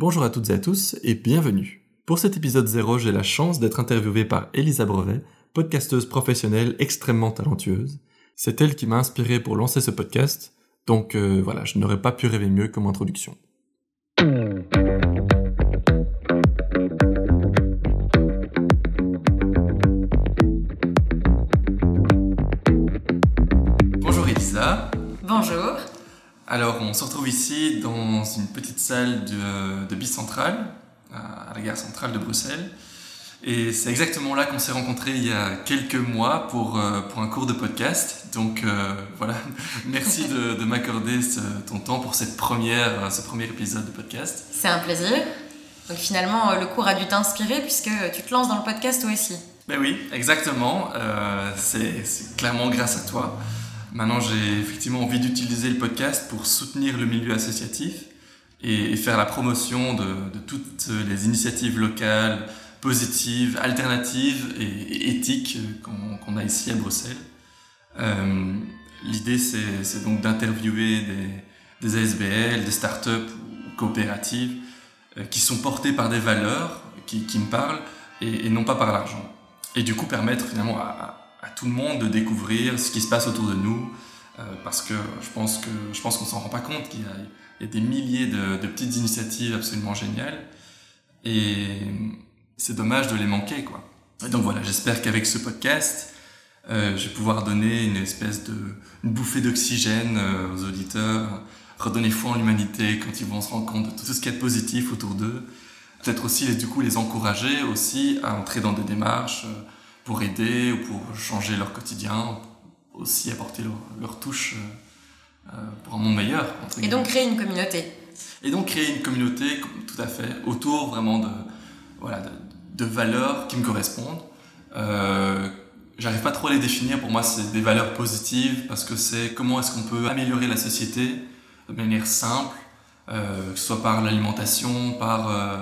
Bonjour à toutes et à tous et bienvenue. Pour cet épisode 0, j'ai la chance d'être interviewé par Elisa Brevet, podcasteuse professionnelle extrêmement talentueuse. C'est elle qui m'a inspiré pour lancer ce podcast, donc euh, voilà, je n'aurais pas pu rêver mieux comme introduction. Bonjour Elisa. Bonjour. Alors, on se retrouve ici dans une petite salle de, de Bicentrale, à la gare centrale de Bruxelles. Et c'est exactement là qu'on s'est rencontrés il y a quelques mois pour, euh, pour un cours de podcast. Donc euh, voilà, merci de, de m'accorder ton temps pour cette première, ce premier épisode de podcast. C'est un plaisir. Donc finalement, euh, le cours a dû t'inspirer puisque tu te lances dans le podcast toi aussi. Ben oui, exactement. Euh, c'est clairement grâce à toi. Maintenant, j'ai effectivement envie d'utiliser le podcast pour soutenir le milieu associatif et, faire la promotion de, toutes les initiatives locales, positives, alternatives et, éthiques qu'on a ici à Bruxelles. Euh, L'idée, c'est donc d'interviewer des, des ASBL, des startups ou coopératives euh, qui sont portées par des valeurs qui, me parlent et, non pas par l'argent. Et du coup, permettre finalement à, à, tout le monde de découvrir ce qui se passe autour de nous, euh, parce que je pense que je pense qu'on s'en rend pas compte qu'il y, a des milliers de, de petites initiatives absolument géniales. Et c'est dommage de les manquer, quoi. Et donc voilà, j'espère qu'avec ce podcast, euh, je vais pouvoir donner une espèce de une bouffée d'oxygène euh, aux auditeurs, redonner foi en l'humanité quand ils vont se rendre compte de tout ce qu'il y a de positif autour d'eux. Peut-être aussi, du coup, les encourager aussi à entrer dans des démarches euh, pour aider ou pour changer leur quotidien, aussi apporter leur, leur touche euh, pour un monde meilleur. Et donc créer une communauté. Et donc créer une communauté, tout à fait, autour vraiment de, voilà, de, de valeurs qui me correspondent. Euh, J'arrive pas trop à les définir. Pour moi, c'est des valeurs positives parce que c'est comment est-ce qu'on peut améliorer la société de manière simple, euh, que ce soit par l'alimentation, par euh,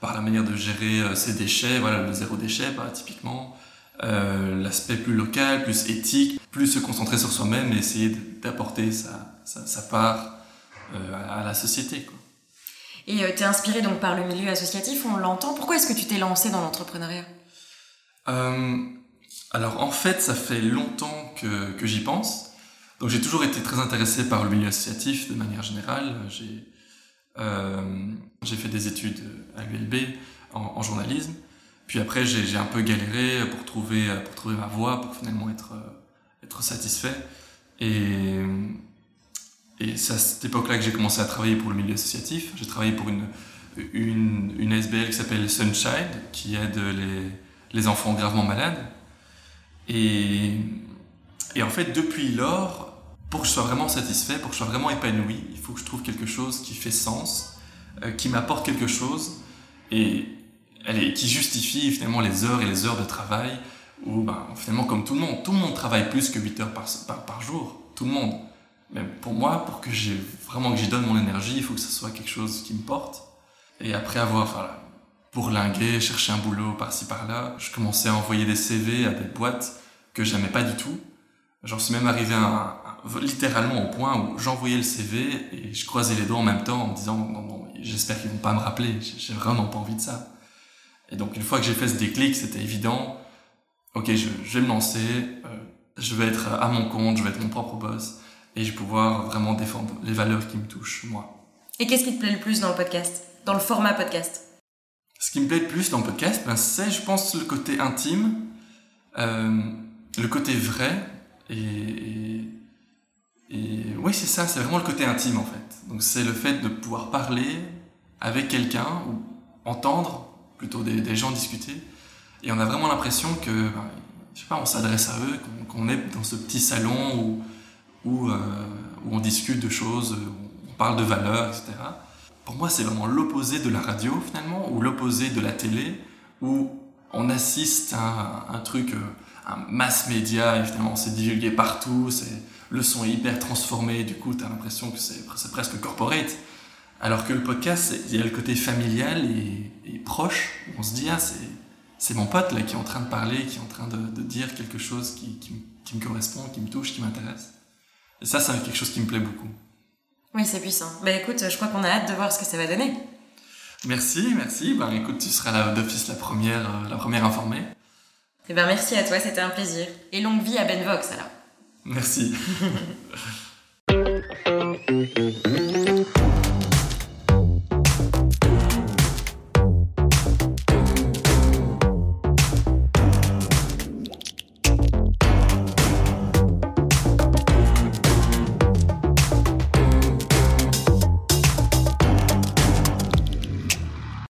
par la manière de gérer euh, ses déchets, voilà le zéro déchet, bah, typiquement. Euh, l'aspect plus local, plus éthique, plus se concentrer sur soi-même et essayer d'apporter sa, sa, sa, part euh, à la société. Quoi. Et euh, tu es inspiré donc par le milieu associatif, on l'entend. Pourquoi est-ce que tu t'es lancé dans l'entrepreneuriat? Alors en fait, ça fait longtemps que, que j'y pense. Donc j'ai toujours été très intéressé par le milieu associatif de manière générale. J'ai euh, fait des études à l'ULB en, en, journalisme. Puis après, j'ai un peu galéré pour trouver, pour trouver ma voie, pour finalement être, être satisfait. Et, et c'est à cette époque-là que j'ai commencé à travailler pour le milieu associatif. J'ai travaillé pour une, une, une SBL qui s'appelle Sunshine, qui aide les, les enfants gravement malades. Et, et en fait, depuis lors, pour que je sois vraiment satisfait, pour que je sois vraiment épanoui, il faut que je trouve quelque chose qui fait sens, euh, qui m'apporte quelque chose et qui justifie finalement les heures et les heures de travail où ben, finalement comme tout le monde, tout le monde travaille plus que 8 heures par, jour, tout le monde. Mais pour moi, pour que j'ai vraiment que j'y donne mon énergie, il faut que ce soit quelque chose qui me porte. Et après avoir voilà, bourlingué, cherché un boulot par-ci par-là, je commençais à envoyer des CV à des boîtes que j'aimais pas du tout. J'en suis même arrivé littéralement au point où j'envoyais le CV et je croisais les doigts en même temps en me disant non, non, j'espère qu'ils vont pas me rappeler, j'ai vraiment pas envie de ça. Et donc une fois que j'ai fait ce déclic, c'était évident, ok, je, je, vais me lancer, euh, je vais être à mon compte, je vais être mon propre boss et je vais pouvoir vraiment défendre les valeurs qui me touchent, moi. Et qu'est-ce qui te plaît le plus dans le podcast, dans le format podcast? Ce qui me plaît le plus dans le podcast, ben, c'est, je pense, le côté intime, euh, le côté vrai et, et, et oui, c'est ça, c'est vraiment le côté intime en fait. Donc c'est le fait de pouvoir parler avec quelqu'un ou entendre plutôt des, gens discuter et on a vraiment l'impression que, ben, je sais pas, on s'adresse à eux, qu'on qu est dans ce petit salon où où, euh, on discute de choses, on parle de valeurs, etc. Pour moi, c'est vraiment l'opposé de la radio, finalement, ou l'opposé de la télé, où on assiste à un, un truc, euh, un mass média, et finalement, c'est divulgué partout, c'est le son est hyper transformé, du coup, tu as l'impression que c'est presque corporate. Alors que le podcast, il y a le côté familial et, et proche, où on se dit, ah, c'est mon pote là qui est en train de parler, qui est en train de, de dire quelque chose qui, qui, qui me correspond, qui me touche, qui m'intéresse. Et ça, c'est quelque chose qui me plaît beaucoup. Oui, c'est puissant. Bah écoute, je crois qu'on a hâte de voir ce que ça va donner. Merci, merci. Ben, écoute, tu seras d'office la première, euh, la première informée. Eh ben, merci à toi, c'était un plaisir. Et longue vie à Benvox alors. Merci.